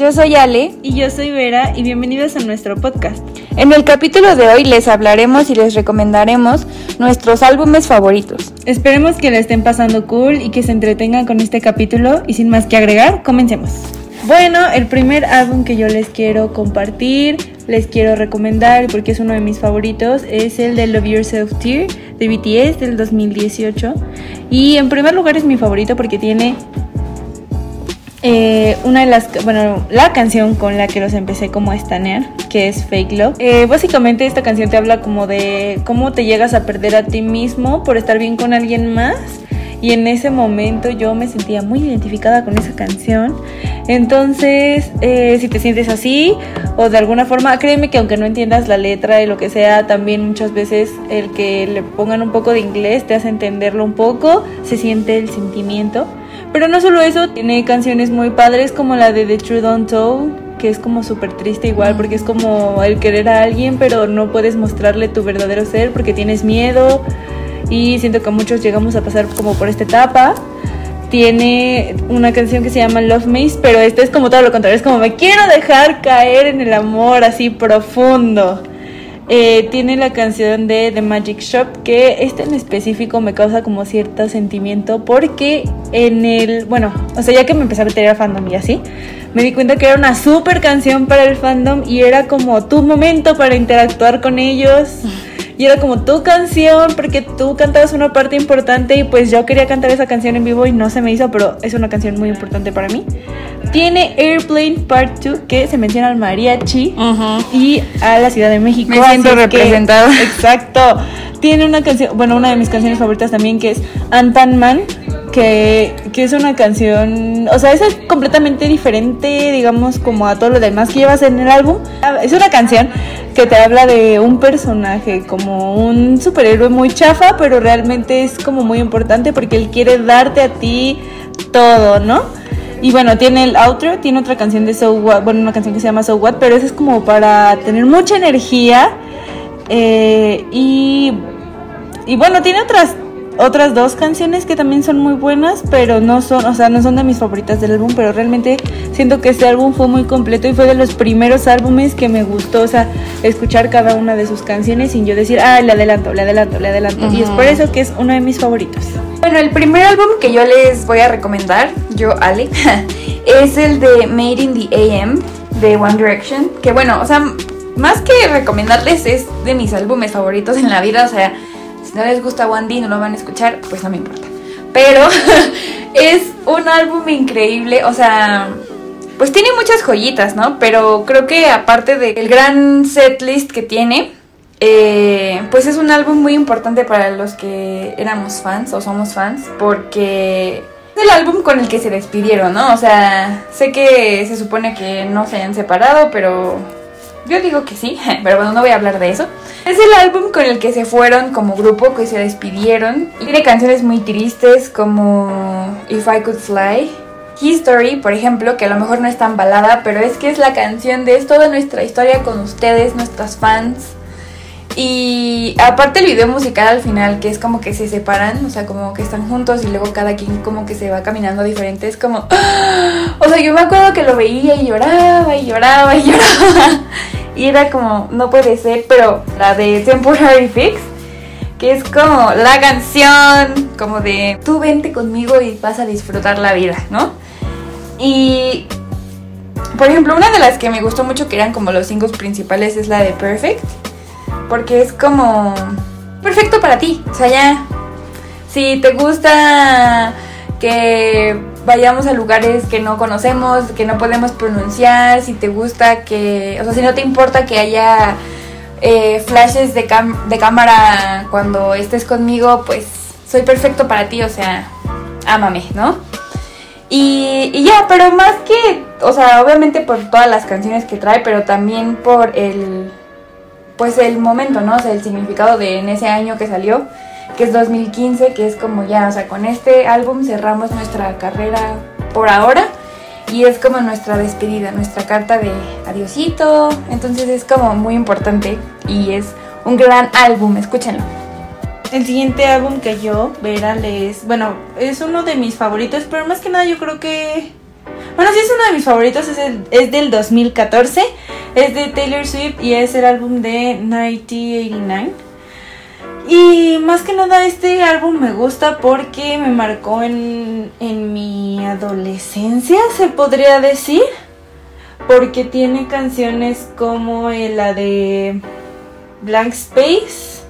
yo soy Ale y yo soy Vera y bienvenidos a nuestro podcast. En el capítulo de hoy les hablaremos y les recomendaremos nuestros álbumes favoritos. Esperemos que la estén pasando cool y que se entretengan con este capítulo y sin más que agregar, comencemos. Bueno, el primer álbum que yo les quiero compartir, les quiero recomendar porque es uno de mis favoritos, es el de Love Yourself Tear de BTS del 2018. Y en primer lugar es mi favorito porque tiene eh, una de las, bueno, la canción con la que los empecé como a estanear, que es Fake Love. Eh, básicamente esta canción te habla como de cómo te llegas a perder a ti mismo por estar bien con alguien más. Y en ese momento yo me sentía muy identificada con esa canción. Entonces, eh, si te sientes así o de alguna forma, créeme que aunque no entiendas la letra y lo que sea, también muchas veces el que le pongan un poco de inglés te hace entenderlo un poco, se siente el sentimiento. Pero no solo eso, tiene canciones muy padres como la de The True Don't Tell, que es como súper triste igual, porque es como el querer a alguien, pero no puedes mostrarle tu verdadero ser porque tienes miedo. Y siento que muchos llegamos a pasar como por esta etapa. Tiene una canción que se llama Love Maze, pero esta es como todo lo contrario, es como me quiero dejar caer en el amor así profundo. Eh, tiene la canción de The Magic Shop, que este en específico me causa como cierto sentimiento, porque en el, bueno, o sea, ya que me empecé a meter a fandom y así, me di cuenta que era una super canción para el fandom y era como tu momento para interactuar con ellos. Y era como tu canción, porque tú cantabas una parte importante y pues yo quería cantar esa canción en vivo y no se me hizo, pero es una canción muy importante para mí. Tiene Airplane Part 2 que se menciona al mariachi y a la Ciudad de México. Me siento representada. exacto. Tiene una canción, bueno, una de mis canciones favoritas también que es Antan Man que, que, es una canción, o sea, es completamente diferente, digamos, como a todo lo demás que llevas en el álbum. Es una canción que te habla de un personaje, como un superhéroe muy chafa, pero realmente es como muy importante porque él quiere darte a ti todo, ¿no? Y bueno, tiene el outro, tiene otra canción de So What, bueno, una canción que se llama So What, pero esa es como para tener mucha energía. Eh, y, y bueno, tiene otras otras dos canciones que también son muy buenas, pero no son, o sea, no son de mis favoritas del álbum, pero realmente siento que este álbum fue muy completo y fue de los primeros álbumes que me gustó, o sea, escuchar cada una de sus canciones sin yo decir, ah, le adelanto, le adelanto, le adelanto. Y es por eso que es uno de mis favoritos. Bueno, el primer álbum que yo les voy a recomendar, yo, Ale, es el de Made in the AM de One Direction, que bueno, o sea, más que recomendarles es de mis álbumes favoritos en la vida, o sea, si no les gusta D no lo van a escuchar, pues no me importa. Pero es un álbum increíble, o sea, pues tiene muchas joyitas, ¿no? Pero creo que aparte del gran setlist que tiene, eh, pues es un álbum muy importante para los que éramos fans o somos fans, porque es el álbum con el que se despidieron, ¿no? O sea, sé que se supone que no se hayan separado, pero yo digo que sí, pero bueno, no voy a hablar de eso. Es el álbum con el que se fueron como grupo, que se despidieron. Tiene canciones muy tristes como If I Could Fly. History, por ejemplo, que a lo mejor no es tan balada, pero es que es la canción de es toda nuestra historia con ustedes, nuestras fans. Y aparte el video musical al final, que es como que se separan, o sea, como que están juntos y luego cada quien como que se va caminando diferente, es como... O sea, yo me acuerdo que lo veía y lloraba y lloraba y lloraba. Y era como, no puede ser, pero la de Temporary Fix, que es como la canción, como de tú vente conmigo y vas a disfrutar la vida, ¿no? Y, por ejemplo, una de las que me gustó mucho, que eran como los singles principales, es la de Perfect, porque es como perfecto para ti. O sea, ya, si te gusta que vayamos a lugares que no conocemos, que no podemos pronunciar, si te gusta que, o sea, si no te importa que haya eh, flashes de, de cámara cuando estés conmigo, pues soy perfecto para ti, o sea, ámame, ¿no? Y, y, ya, pero más que, o sea, obviamente por todas las canciones que trae, pero también por el, pues el momento, ¿no? O sea, el significado de en ese año que salió, que es 2015, que es como ya, o sea, con este álbum cerramos nuestra carrera por ahora y es como nuestra despedida, nuestra carta de adiosito, entonces es como muy importante y es un gran álbum, escúchenlo. El siguiente álbum que yo, Vera, es, bueno, es uno de mis favoritos, pero más que nada yo creo que, bueno, sí es uno de mis favoritos, es, es del 2014, es de Taylor Swift y es el álbum de 1989. Y más que nada este álbum me gusta porque me marcó en, en mi adolescencia, se podría decir. Porque tiene canciones como la de Blank Space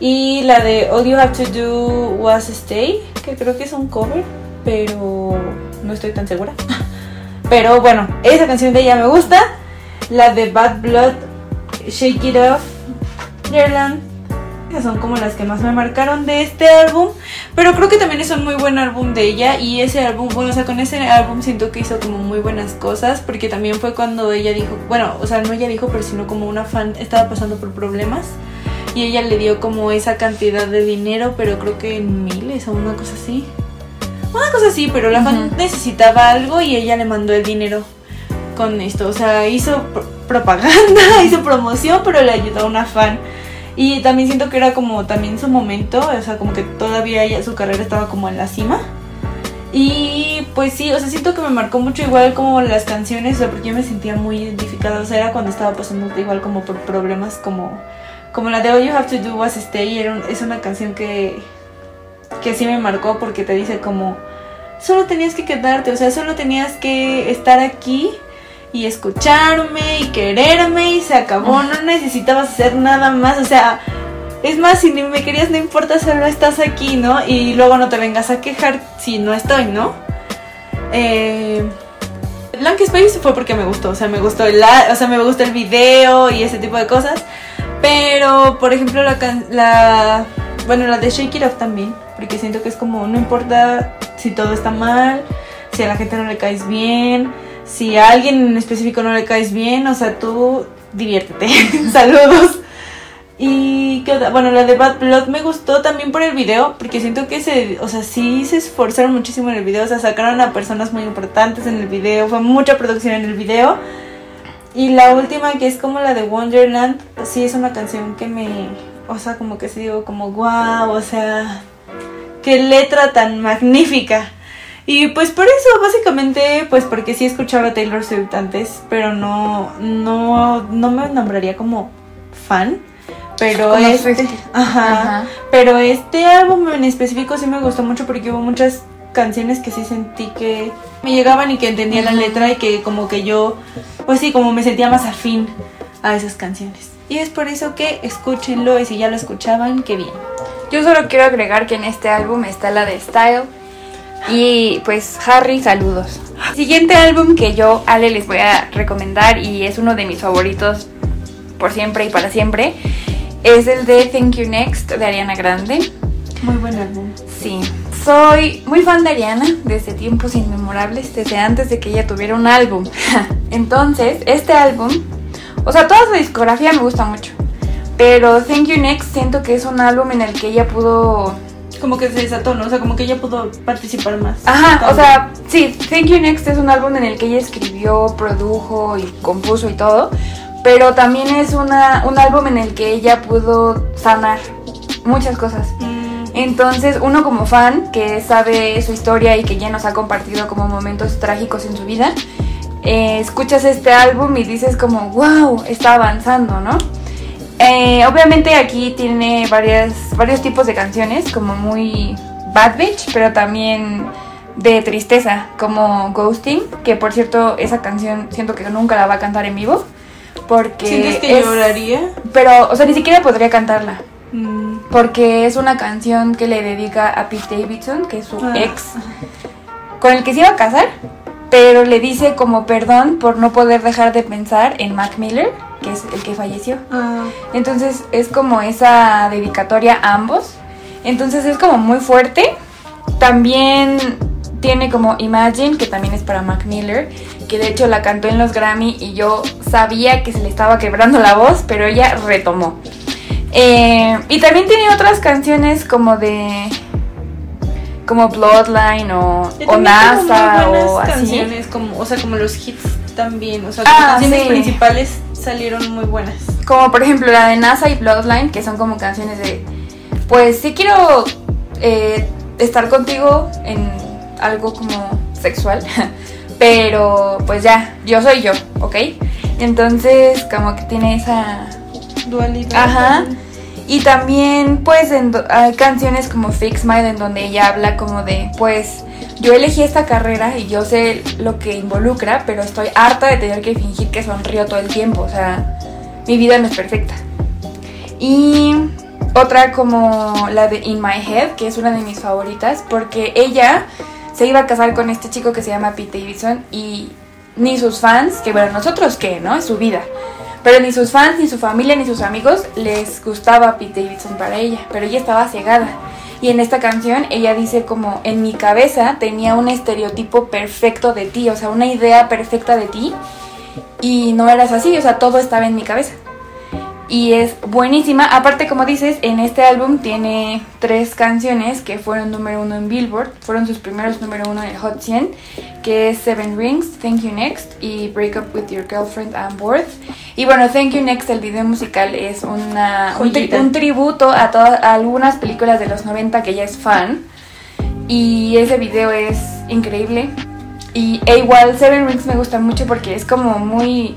y la de All You Have to Do Was Stay, que creo que es un cover, pero no estoy tan segura. Pero bueno, esa canción de ella me gusta. La de Bad Blood, Shake It Off, Ireland, son como las que más me marcaron de este álbum. Pero creo que también es un muy buen álbum de ella. Y ese álbum, bueno, o sea, con ese álbum siento que hizo como muy buenas cosas. Porque también fue cuando ella dijo, bueno, o sea, no ella dijo, pero sino como una fan estaba pasando por problemas y ella le dio como esa cantidad de dinero, pero creo que en miles o una cosa así. Una cosa así, pero la fan necesitaba algo y ella le mandó el dinero con esto. O sea, hizo propaganda, hizo promoción, pero le ayudó a una fan. Y también siento que era como también su momento, o sea, como que todavía su carrera estaba como en la cima. Y pues sí, o sea, siento que me marcó mucho igual como las canciones, o sea, porque yo me sentía muy identificada, o sea, era cuando estaba pasando igual como por problemas como como la de All You Have to Do Was Stay, es una canción que, que sí me marcó porque te dice como, solo tenías que quedarte, o sea, solo tenías que estar aquí y escucharme y quererme y se acabó, no necesitabas hacer nada más, o sea, es más, si ni me querías, no importa, solo estás aquí, ¿no? Y luego no te vengas a quejar si no estoy, ¿no? Eh, Blank Space fue porque me gustó, o sea, me gustó el, o sea, me gustó el video y ese tipo de cosas. Pero, por ejemplo, la, la, bueno, la de Shake It Off también, porque siento que es como, no importa si todo está mal, si a la gente no le caes bien, si a alguien en específico no le caes bien, o sea, tú diviértete. Saludos. Y bueno, la de Bad Blood me gustó también por el video, porque siento que se, o sea, sí se esforzaron muchísimo en el video, o sea, sacaron a personas muy importantes en el video, fue mucha producción en el video. Y la última que es como la de Wonderland, sí es una canción que me, o sea, como que sí digo como wow, o sea, qué letra tan magnífica. Y pues por eso, básicamente, pues porque sí escuchaba a Taylor Swift antes, pero no, no, no me nombraría como fan. Pero este, ajá, pero este álbum en específico sí me gustó mucho porque hubo muchas canciones que sí sentí que me llegaban y que entendía la letra y que como que yo, pues sí, como me sentía más afín a esas canciones. Y es por eso que escúchenlo y si ya lo escuchaban, qué bien. Yo solo quiero agregar que en este álbum está la de Style. Y pues Harry, saludos. Siguiente álbum que yo, Ale, les voy a recomendar y es uno de mis favoritos por siempre y para siempre, es el de Thank You Next de Ariana Grande. Muy buen álbum. Sí, soy muy fan de Ariana desde tiempos inmemorables, desde antes de que ella tuviera un álbum. Entonces, este álbum, o sea, toda su discografía me gusta mucho. Pero Thank You Next siento que es un álbum en el que ella pudo... Como que se desató, ¿no? O sea, como que ella pudo participar más. Ajá, o sea, sí, Thank You Next es un álbum en el que ella escribió, produjo y compuso y todo. Pero también es una, un álbum en el que ella pudo sanar muchas cosas. Mm. Entonces, uno como fan que sabe su historia y que ya nos ha compartido como momentos trágicos en su vida, eh, escuchas este álbum y dices como, wow, está avanzando, ¿no? Eh, obviamente aquí tiene varias, varios tipos de canciones, como muy bad bitch, pero también de tristeza, como Ghosting, que por cierto esa canción siento que nunca la va a cantar en vivo. Porque ¿Sientes que lloraría? Pero, o sea, ni siquiera podría cantarla. Mm porque es una canción que le dedica a Pete Davidson, que es su Ah. ex, con el que se iba a casar, pero le dice como perdón por no poder dejar de pensar en Mac Miller, que es el que falleció. Ah, Entonces es como esa dedicatoria a ambos. Entonces es como muy fuerte. También tiene como Imagine, que también es para Mac Miller, que de hecho la cantó en los Grammy y yo sabía que se le estaba quebrando la voz, pero ella retomó. Eh, y también tiene otras canciones como de... como Bloodline o, NASA o así. canciones, como, o sea, como los hits también. O sea, Ah, las canciones sí. principales salieron muy buenas. Como por ejemplo la de NASA y Bloodline, que son como canciones de, pues sí quiero eh, estar contigo en algo como sexual, pero pues ya, yo soy yo, ¿ok? Entonces como que tiene esa... Dualidad. Ajá. Y también pues hay canciones como Fix Mind en donde ella habla como de, pues yo elegí esta carrera y yo sé lo que involucra, pero estoy harta de tener que fingir que sonrío todo el tiempo, o sea, mi vida no es perfecta. Y otra como la de In My Head, que es una de mis favoritas, porque ella se iba a casar con este chico que se llama Pete Davidson y ni sus fans, que bueno, nosotros qué, ¿no? Es su vida. Pero ni sus fans, ni su familia, ni sus amigos les gustaba Pete Davidson para ella, pero ella estaba cegada. Y en esta canción ella dice como en mi cabeza tenía un estereotipo perfecto de ti, o sea, una idea perfecta de ti y no eras así, o sea, todo estaba en mi cabeza. Y es buenísima. Aparte, como dices, en este álbum tiene tres canciones que fueron número uno en Billboard. Fueron sus primeros número uno en el Hot 100, que es Seven Rings, Thank You Next y Break Up With Your Girlfriend I'm Worth. Y bueno, Thank You Next, el video musical, es una, un, tri- Joyita. un tributo a, todas a algunas películas de los 90 que ella es fan. Y ese video es increíble. Y e igual Seven Rings me gusta mucho porque es como muy...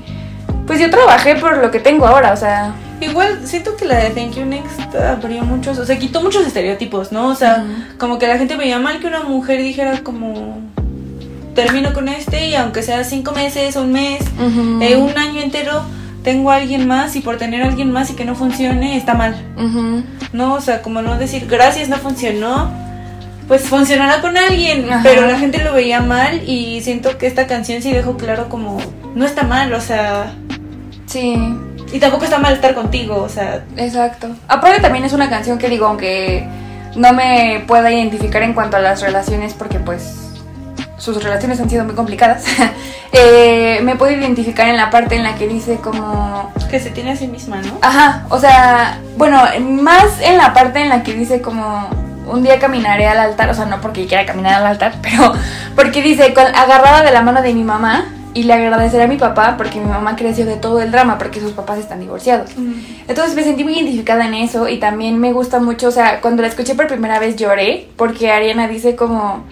Pues yo trabajé por lo que tengo ahora, o sea... Igual siento que la de Thank You Next abrió muchos, o sea, quitó muchos estereotipos, ¿no? O sea, como que la gente veía mal que una mujer dijera como termino con este y aunque sea cinco meses, un mes, eh, un año entero, tengo a alguien más y por tener a alguien más y que no funcione, está mal. No, o sea, como no decir gracias, no funcionó, pues funcionará con alguien, Ajá. pero la gente lo veía mal y siento que esta canción sí dejó claro como no está mal, o sea, Sí, y tampoco está mal estar contigo, o sea, exacto. Aparte también es una canción que digo, aunque no me pueda identificar en cuanto a las relaciones, porque pues sus relaciones han sido muy complicadas, eh, me puedo identificar en la parte en la que dice como... que se tiene a sí misma, ¿no? Ajá, o sea, bueno, más en la parte en la que dice como un día caminaré al altar, o sea, no porque quiera caminar al altar, pero porque dice con, agarrada de la mano de mi mamá y le agradeceré a mi papá porque mi mamá creció de todo el drama porque sus papás están divorciados. Entonces me sentí muy identificada en eso y también me gusta mucho, o sea, cuando la escuché por primera vez lloré porque Ariana dice como,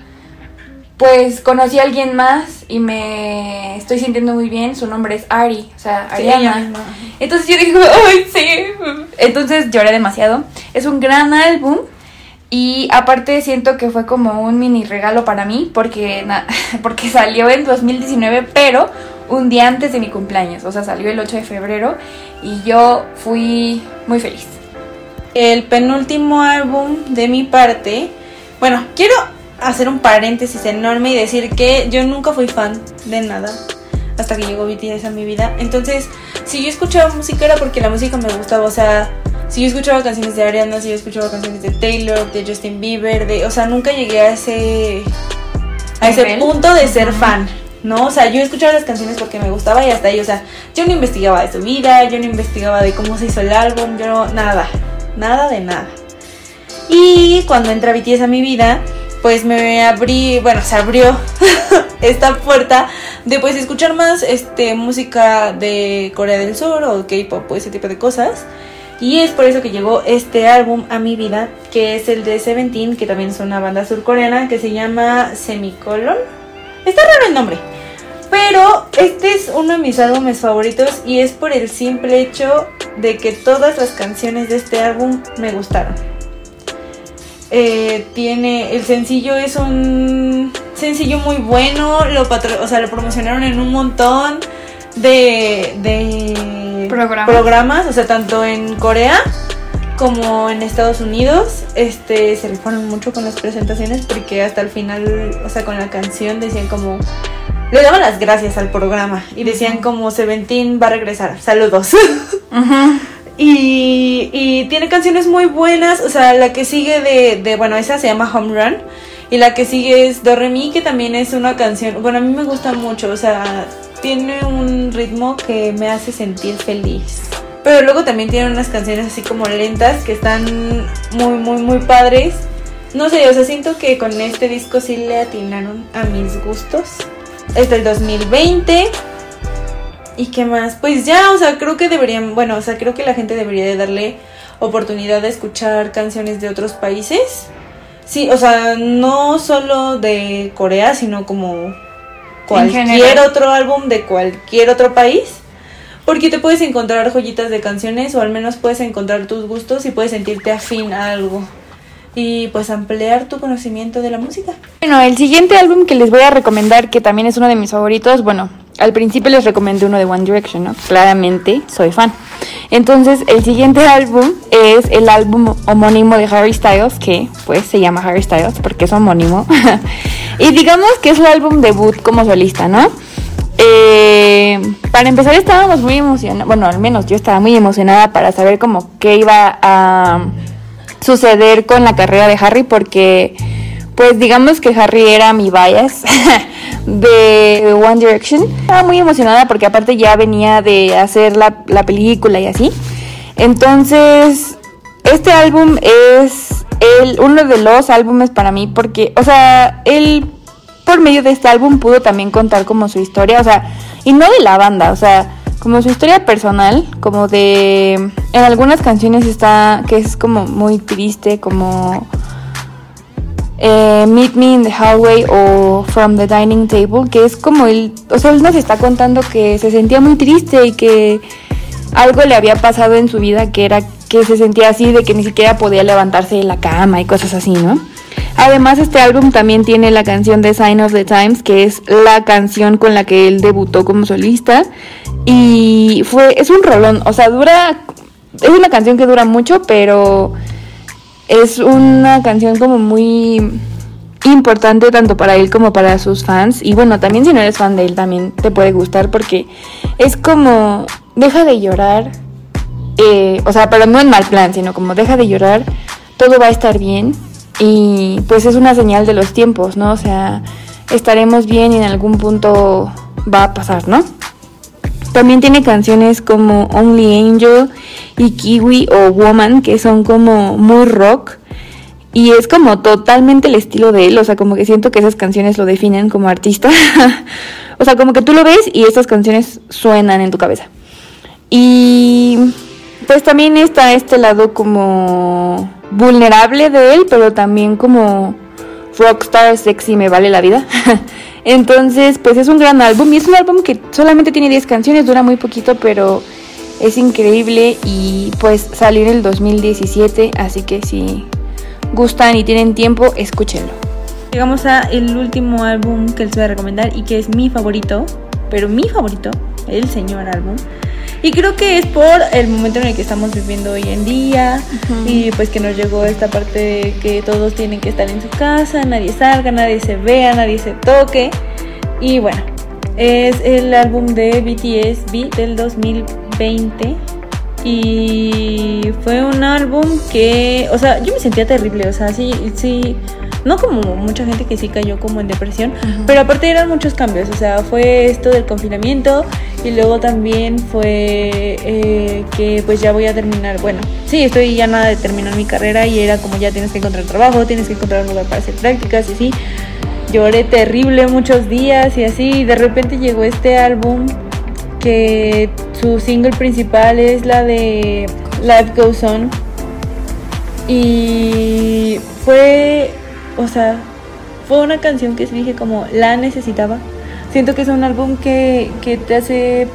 pues conocí a alguien más y me estoy sintiendo muy bien, su nombre es Ari, o sea, Ariana. Entonces yo dije, ay, sí. Entonces lloré demasiado. Es un gran álbum. Y aparte siento que fue como un mini regalo para mí porque, porque salió en 2019, pero un día antes de mi cumpleaños. O sea, salió el 8 de febrero y yo fui muy feliz. El penúltimo álbum de mi parte, bueno, quiero hacer un paréntesis enorme y decir que yo nunca fui fan de nada hasta que llegó BTS a mi vida. Entonces, si yo escuchaba música era porque la música me gustaba, o sea, si yo escuchaba canciones de Ariana, si yo escuchaba canciones de Taylor, de Justin Bieber, de, o sea, nunca llegué a ese a ese punto de ser fan. ¿no? O sea, yo escuchaba las canciones porque me gustaba y hasta ahí, o sea, yo no investigaba de su vida, yo no investigaba de cómo se hizo el álbum, yo no, nada, nada de nada. Y cuando entra BTS a mi vida, pues me abrí, bueno, se abrió esta puerta de pues escuchar más este música de Corea del Sur o K-pop o ese tipo de cosas. Y es por eso que llegó este álbum a mi vida, que es el de Seventeen, que también es una banda surcoreana que se llama Semicolon. Está raro el nombre. Pero este es uno de mis álbumes favoritos y es por el simple hecho de que todas las canciones de este álbum me gustaron. Eh, tiene el sencillo es un sencillo muy bueno, o sea, lo promocionaron en un montón de, de Programas. programas, o sea, tanto en Corea como en Estados Unidos, este, se rifaron mucho con las presentaciones porque hasta el final, o sea, con la canción decían como le daban las gracias al programa y decían como Seventeen va a regresar, saludos. y, y, tiene canciones muy buenas, o sea, la que sigue de, de, bueno, esa se llama Home Run y la que sigue es Do Re Mi, que también es una canción, bueno, a mí me gusta mucho, o sea, tiene un ritmo que me hace sentir feliz. Pero luego también tiene unas canciones así como lentas que están muy, muy, muy padres. No sé, o sea, siento que con este disco sí le atinaron a mis gustos. Es del 2020. ¿Y qué más? Pues ya, o sea, creo que deberían, bueno, o sea, creo que la gente debería de darle oportunidad de escuchar canciones de otros países. Sí, o sea, no solo de Corea, sino como cualquier otro álbum de cualquier otro país. Porque te puedes encontrar joyitas de canciones o al menos puedes encontrar tus gustos y puedes sentirte afín a algo. Y pues ampliar tu conocimiento de la música. Bueno, el siguiente álbum que les voy a recomendar, que también es uno de mis favoritos, bueno, al principio les recomendé uno de One Direction, ¿no? Claramente soy fan. Entonces, el siguiente álbum es el álbum homónimo de Harry Styles, que pues se llama Harry Styles porque es homónimo. y digamos que es su álbum debut como solista, ¿no? Eh, para empezar estábamos muy emocionados, bueno, al menos yo estaba muy emocionada para saber cómo qué iba a suceder con la carrera de Harry porque pues digamos que Harry era mi bias de One Direction. Estaba muy emocionada porque aparte ya venía de hacer la, la película y así. Entonces, este álbum es el, uno de los álbumes para mí porque, o sea, él por medio de este álbum pudo también contar como su historia, o sea, y no de la banda, o sea, como su historia personal, como de... En algunas canciones está que es como muy triste, como... Eh, Meet Me in the Hallway o From the Dining Table, que es como él, o sea, él nos está contando que se sentía muy triste y que algo le había pasado en su vida que era que se sentía así de que ni siquiera podía levantarse de la cama y cosas así, ¿no? Además, este álbum también tiene la canción de Sign of the Times, que es la canción con la que él debutó como solista. Y fue, es un rolón, o sea, dura, es una canción que dura mucho, pero es una canción como muy importante tanto para él como para sus fans. Y bueno, también si no eres fan de él, también te puede gustar porque es como, deja de llorar, eh, o sea, pero no en mal plan, sino como deja de llorar, todo va a estar bien y pues es una señal de los tiempos, ¿no? O sea, estaremos bien y en algún punto va a pasar, ¿no? También tiene canciones como Only Angel y Kiwi o Woman, que son como muy rock. Y es como totalmente el estilo de él, o sea, como que siento que esas canciones lo definen como artista. o sea, como que tú lo ves y estas canciones suenan en tu cabeza. Y pues también está este lado como vulnerable de él, pero también como rockstar sexy me vale la vida. Entonces, pues es un gran álbum y es un álbum que solamente tiene 10 canciones, dura muy poquito, pero es increíble y pues salió en el 2017, así que si gustan y tienen tiempo, escúchenlo. Llegamos a el último álbum que les voy a recomendar y que es mi favorito, pero mi favorito, el señor álbum, y creo que es por el momento en el que estamos viviendo hoy en día y pues que nos llegó esta parte de que todos tienen que estar en su casa, nadie salga, nadie se vea, nadie se toque. Y bueno, es el álbum de BTS B del 2020 y fue un álbum que, o sea, yo me sentía terrible, o sea, sí, sí, no como mucha gente que sí cayó como en depresión, pero aparte eran muchos cambios, o sea, fue esto del confinamiento y luego también fue eh, que pues ya voy a terminar, bueno, sí, estoy ya nada de terminar mi carrera y era como ya tienes que encontrar trabajo, tienes que encontrar un lugar para hacer prácticas y así. Lloré terrible muchos días y así, y de repente llegó este álbum que su single principal es la de Life Goes On. Y fue, o sea, fue una canción que dije como la necesitaba. Siento que es un álbum que, que te hace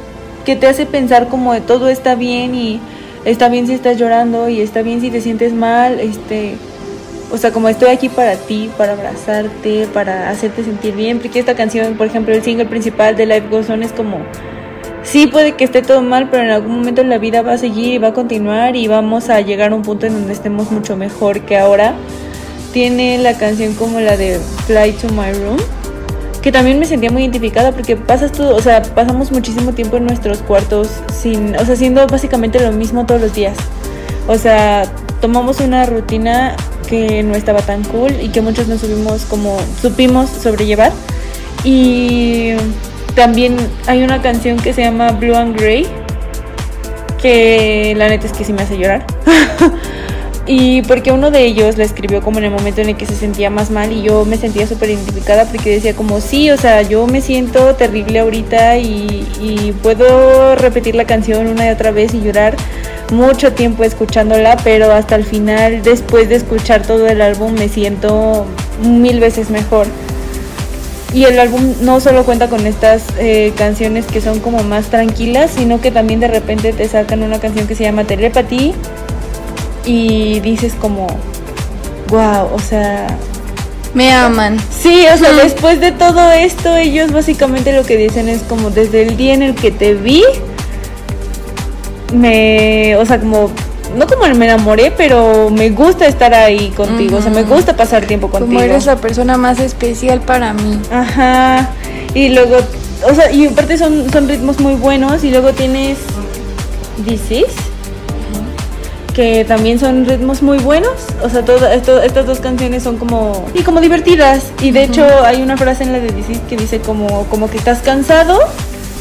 que te hace pensar como de todo está bien y está bien si estás llorando y está bien si te sientes mal, este, o sea, como estoy aquí para ti, para abrazarte, para hacerte sentir bien, porque esta canción, por ejemplo, el single principal de Life Goes On es como sí puede que esté todo mal, pero en algún momento la vida va a seguir y va a continuar y vamos a llegar a un punto en donde estemos mucho mejor que ahora. Tiene la canción como la de Fly to My Room, que también me sentía muy identificada porque pasas todo, o sea, pasamos muchísimo tiempo en nuestros cuartos sin, o sea, haciendo básicamente lo mismo todos los días. O sea, tomamos una rutina que no estaba tan cool y que muchos no subimos como supimos sobrellevar. Y también hay una canción que se llama Blue and Grey, que la neta es que sí me hace llorar. y porque uno de ellos la escribió como en el momento en el que se sentía más mal y yo me sentía súper identificada porque decía como sí, o sea, yo me siento terrible ahorita y, y puedo repetir la canción una y otra vez y llorar mucho tiempo escuchándola, pero hasta el final, después de escuchar todo el álbum, me siento mil veces mejor. Y el álbum no solo cuenta con estas eh, canciones que son como más tranquilas, sino que también de repente te sacan una canción que se llama Telepathy y dices como, wow, o sea... Me aman. Sí, o sea, después de todo esto, ellos básicamente lo que dicen es como desde el día en el que te vi, me, o sea, como no como me enamoré, pero me gusta estar ahí contigo, o sea, me gusta pasar tiempo contigo. Como eres la persona más especial para mí. Ajá. Y luego, o sea, y aparte son, son ritmos muy buenos y luego tienes This que también son ritmos muy buenos, o sea, todo, esto, estas dos canciones son como y como divertidas y de hecho hay una frase en la de This que dice como como que estás cansado,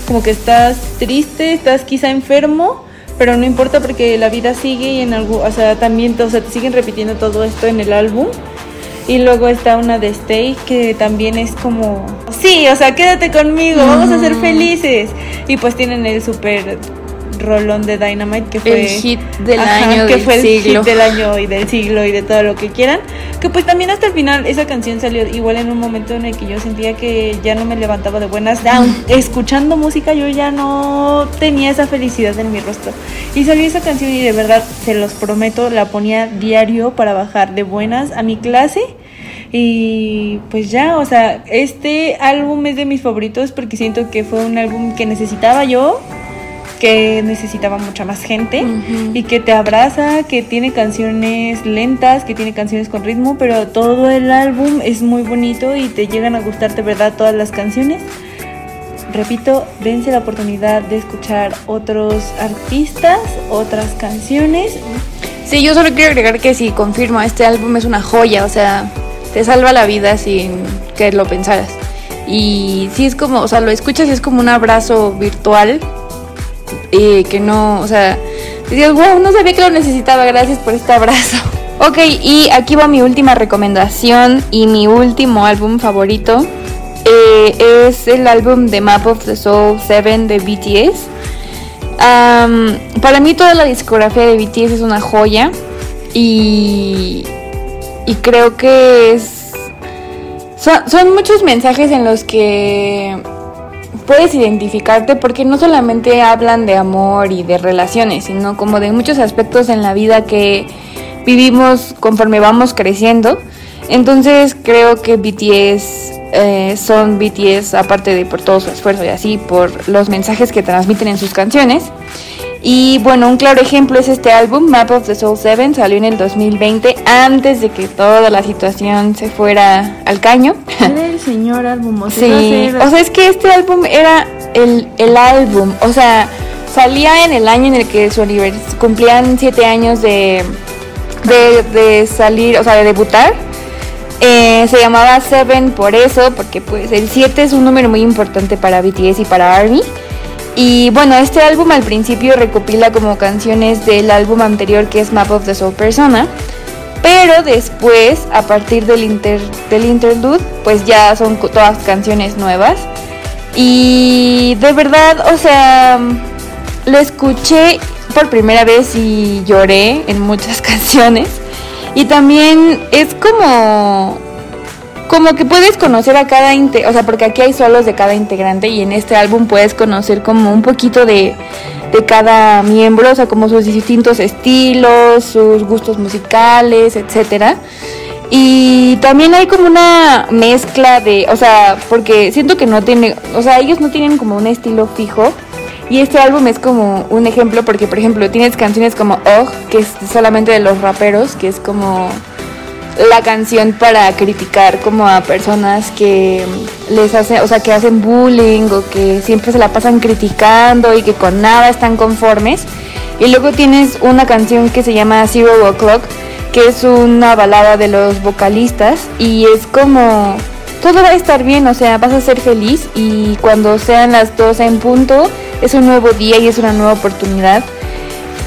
como que estás triste, estás quizá enfermo, pero no importa porque la vida sigue y en algo, o sea, también, o sea, te siguen repitiendo todo esto en el álbum. Y luego está una de Stay que también es como, sí, o sea, quédate conmigo, vamos a ser felices. Y pues tienen el super rolón de Dynamite que fue el hit del año que del fue el siglo. hit del año y del siglo y de todo lo que quieran. Que pues también hasta el final esa canción salió igual en un momento en el que yo sentía que ya no me levantaba de buenas. Down. Escuchando música yo ya no tenía esa felicidad en mi rostro. Y salió esa canción y de verdad se los prometo la ponía diario para bajar de buenas a mi clase. Y pues ya, o sea, este álbum es de mis favoritos porque siento que fue un álbum que necesitaba yo que necesitaba mucha más gente y que te abraza, que tiene canciones lentas, que tiene canciones con ritmo, pero todo el álbum es muy bonito y te llegan a gustar de verdad todas las canciones. Repito, dense la oportunidad de escuchar otros artistas, otras canciones. Sí, yo solo quiero agregar que sí, confirmo, este álbum es una joya, o sea, te salva la vida sin que lo pensaras. Y sí es como, o sea, lo escuchas y es como un abrazo virtual que no, o sea, wow, no sabía que lo necesitaba, gracias por este abrazo. Ok, y aquí va mi última recomendación y mi último álbum favorito. Eh, es el álbum de Map of the Soul 7 de BTS. Para mí toda la discografía de BTS es una joya y, y creo que es... Son, son muchos mensajes en los que puedes identificarte porque no solamente hablan de amor y de relaciones, sino como de muchos aspectos en la vida que vivimos conforme vamos creciendo. Entonces creo que BTS eh, son BTS aparte de por todo su esfuerzo y así, por los mensajes que transmiten en sus canciones. Y bueno, un claro ejemplo es este álbum, Map of the Soul 7, salió en el 2020, antes de que toda la situación se fuera al caño. Era el señor álbum, o sea, Sí, o sea, es que este álbum era el, el álbum, o sea, salía en el año en el que su cumplían siete años de, de, de salir, o sea, de debutar. Eh, se llamaba Seven por eso, porque pues el 7 es un número muy importante para BTS y para ARMY. Y bueno, este álbum al principio recopila como canciones del álbum anterior que es Map of the Soul Persona. Pero después, a partir del, inter, del interlude, pues ya son todas canciones nuevas. Y de verdad, o sea, lo escuché por primera vez y lloré en muchas canciones. Y también es como como que puedes conocer a cada o sea, porque aquí hay solos de cada integrante y en este álbum puedes conocer como un poquito de, de cada miembro, o sea, como sus distintos estilos, sus gustos musicales, etcétera. Y también hay como una mezcla de, o sea, porque siento que no tiene, o sea, ellos no tienen como un estilo fijo Y este álbum es como un ejemplo porque, por ejemplo, tienes canciones como Oh, que es solamente de los raperos, que es como la canción para criticar como a personas que les hacen, o sea, que hacen bullying o que siempre se la pasan criticando y que con nada están conformes. Y luego tienes una canción que se llama Zero O'Clock, que es una balada de los vocalistas y es como todo va a estar bien, o sea, vas a ser feliz y cuando sean las 12 en punto es un nuevo día y es una nueva oportunidad.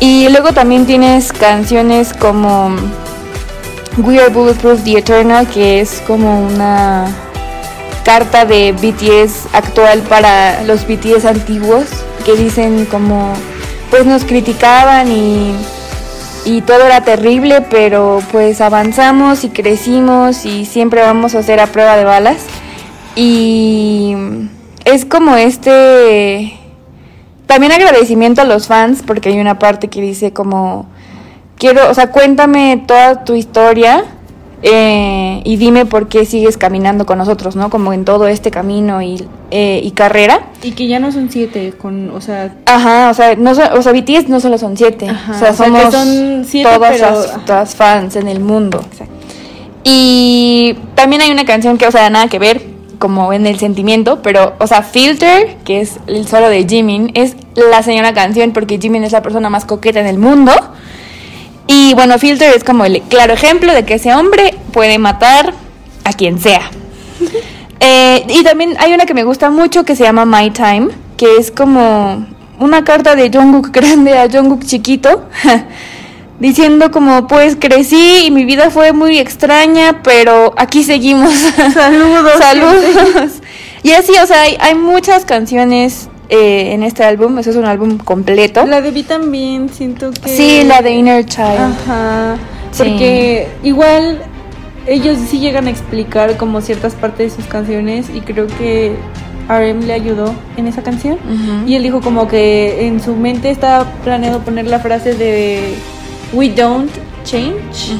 Y luego también tienes canciones como We Are Bulletproof The Eternal, que es como una carta de BTS actual para los BTS antiguos, que dicen como, pues nos criticaban y, y todo era terrible, pero pues avanzamos y crecimos y siempre vamos a hacer a prueba de balas. Y es como este... También agradecimiento a los fans, porque hay una parte que dice como quiero, o sea, cuéntame toda tu historia eh, y dime por qué sigues caminando con nosotros, ¿no? Como en todo este camino y, eh, y carrera. Y que ya no son siete, con, o sea... Ajá, o sea, no o sea, BTS no solo son siete, o sea, somos son siete, todas las, fans en el mundo. Exacto. Y también hay una canción que, o sea, nada que ver, como en el sentimiento, pero, o sea, Filter, que es el solo de Jimin, es la señora canción porque Jimin es la persona más coqueta en el mundo. Y bueno, Filter es como el claro ejemplo de que ese hombre puede matar a quien sea. Eh, y también hay una que me gusta mucho que se llama My Time, que es como una carta de Jungkook grande a Jungkook chiquito, diciendo como pues crecí y mi vida fue muy extraña, pero aquí seguimos. Saludos. Saludos. Y así, o sea, hay muchas canciones eh, en este álbum. Eso es un álbum completo. La de Vi también, siento que. Sí, la de Inner Child. Ajá. Porque igual ellos sí llegan a explicar como ciertas partes de sus canciones y creo que RM le ayudó en esa canción. Y él dijo como que en su mente estaba planeado poner la frase de We don't change.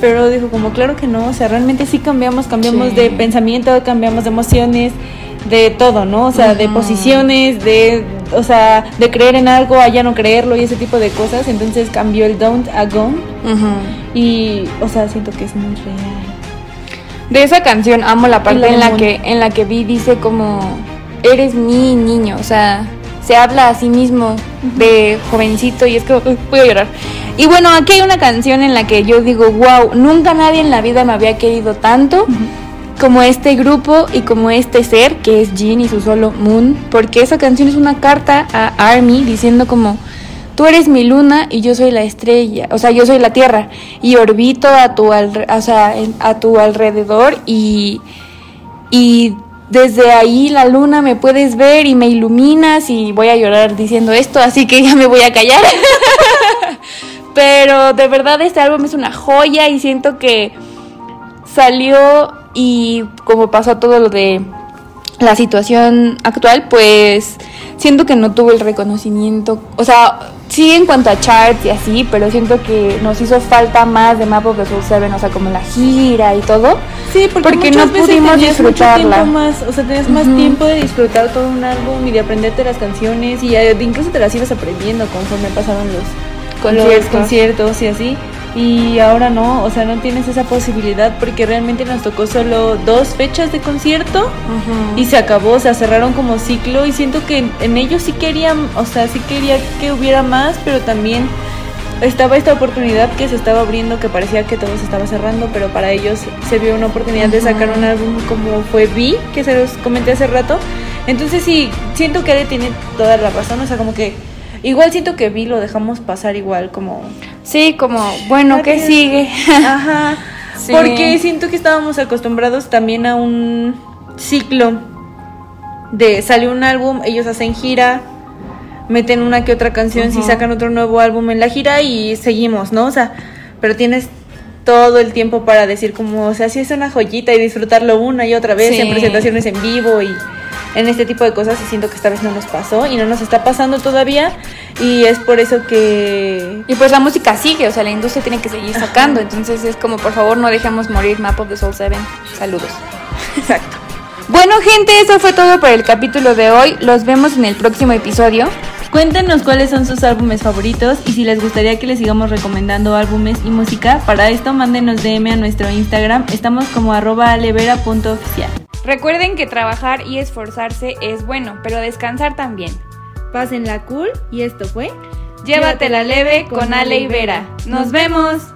Pero dijo como claro que no, o sea, realmente sí cambiamos, cambiamos de pensamiento, cambiamos de emociones de todo, ¿no? O sea, de posiciones, de, o sea, de creer en algo a ya no creerlo y ese tipo de cosas. Entonces cambió el don't a gone. Y, o sea, siento que es muy real. De esa canción amo la parte en la que en la que vi dice como eres mi niño, o sea, se habla a sí mismo de jovencito y es que voy a llorar. Y bueno, aquí hay una canción en la que yo digo, wow, nunca nadie en la vida me había querido tanto como este grupo y como este ser que es Jin y su solo Moon, porque esa canción es una carta a Army diciendo como tú eres mi luna y yo soy la estrella, o sea, yo soy la tierra y orbito a tu, o sea, a tu alrededor y, y desde ahí la luna me puedes ver y me iluminas y voy a llorar diciendo esto, así que ya me voy a callar. Pero de verdad este álbum es una joya y siento que salió y como pasó todo lo de la situación actual, pues siento que no tuvo el reconocimiento, o sea, sí en cuanto a charts y así, pero siento que nos hizo falta más de Map of the Soul 7, o sea, como la gira y todo. Sí, porque, no pudimos disfrutarla. Más, o sea, tenías más tiempo de disfrutar todo un álbum y de aprenderte las canciones y eh, incluso te las ibas aprendiendo conforme pasaban los conciertos, los conciertos y así y ahora no, o sea, no tienes esa posibilidad porque realmente nos tocó solo dos fechas de concierto y se acabó, o sea, cerraron como ciclo y siento que en, ellos sí querían, o sea, sí quería que hubiera más, pero también estaba esta oportunidad que se estaba abriendo, que parecía que todo se estaba cerrando, pero para ellos se vio una oportunidad de sacar un álbum como fue Vi, que se los comenté hace rato. Entonces sí, siento que él tiene toda la razón, o sea, como que igual siento que Vi lo dejamos pasar igual como Sí, como, bueno, ¿qué sigue? Ajá. Porque siento que estábamos acostumbrados también a un ciclo de sale un álbum, ellos hacen gira, meten una que otra canción, si sacan otro nuevo álbum en la gira y seguimos, ¿no? O sea, pero tienes todo el tiempo para decir como, o sea, si es una joyita y disfrutarlo una y otra vez en presentaciones en vivo y en este tipo de cosas y siento que esta vez no nos pasó y no nos está pasando todavía y es por eso que... Y pues la música sigue, o sea, la industria tiene que seguir sacando, entonces es como por favor no dejemos morir Map of the Soul 7. Saludos. Exacto. Bueno gente, eso fue todo por el capítulo de hoy. Los vemos en el próximo episodio. Cuéntenos cuáles son sus álbumes favoritos y si les gustaría que les sigamos recomendando álbumes y música. Para esto mándenos DM a nuestro Instagram. Estamos como arroba alevera.oficial. Recuerden que trabajar y esforzarse es bueno, pero descansar también. Pásenla cool y esto fue Llévatela leve con Ale y Vera. ¡Nos vemos!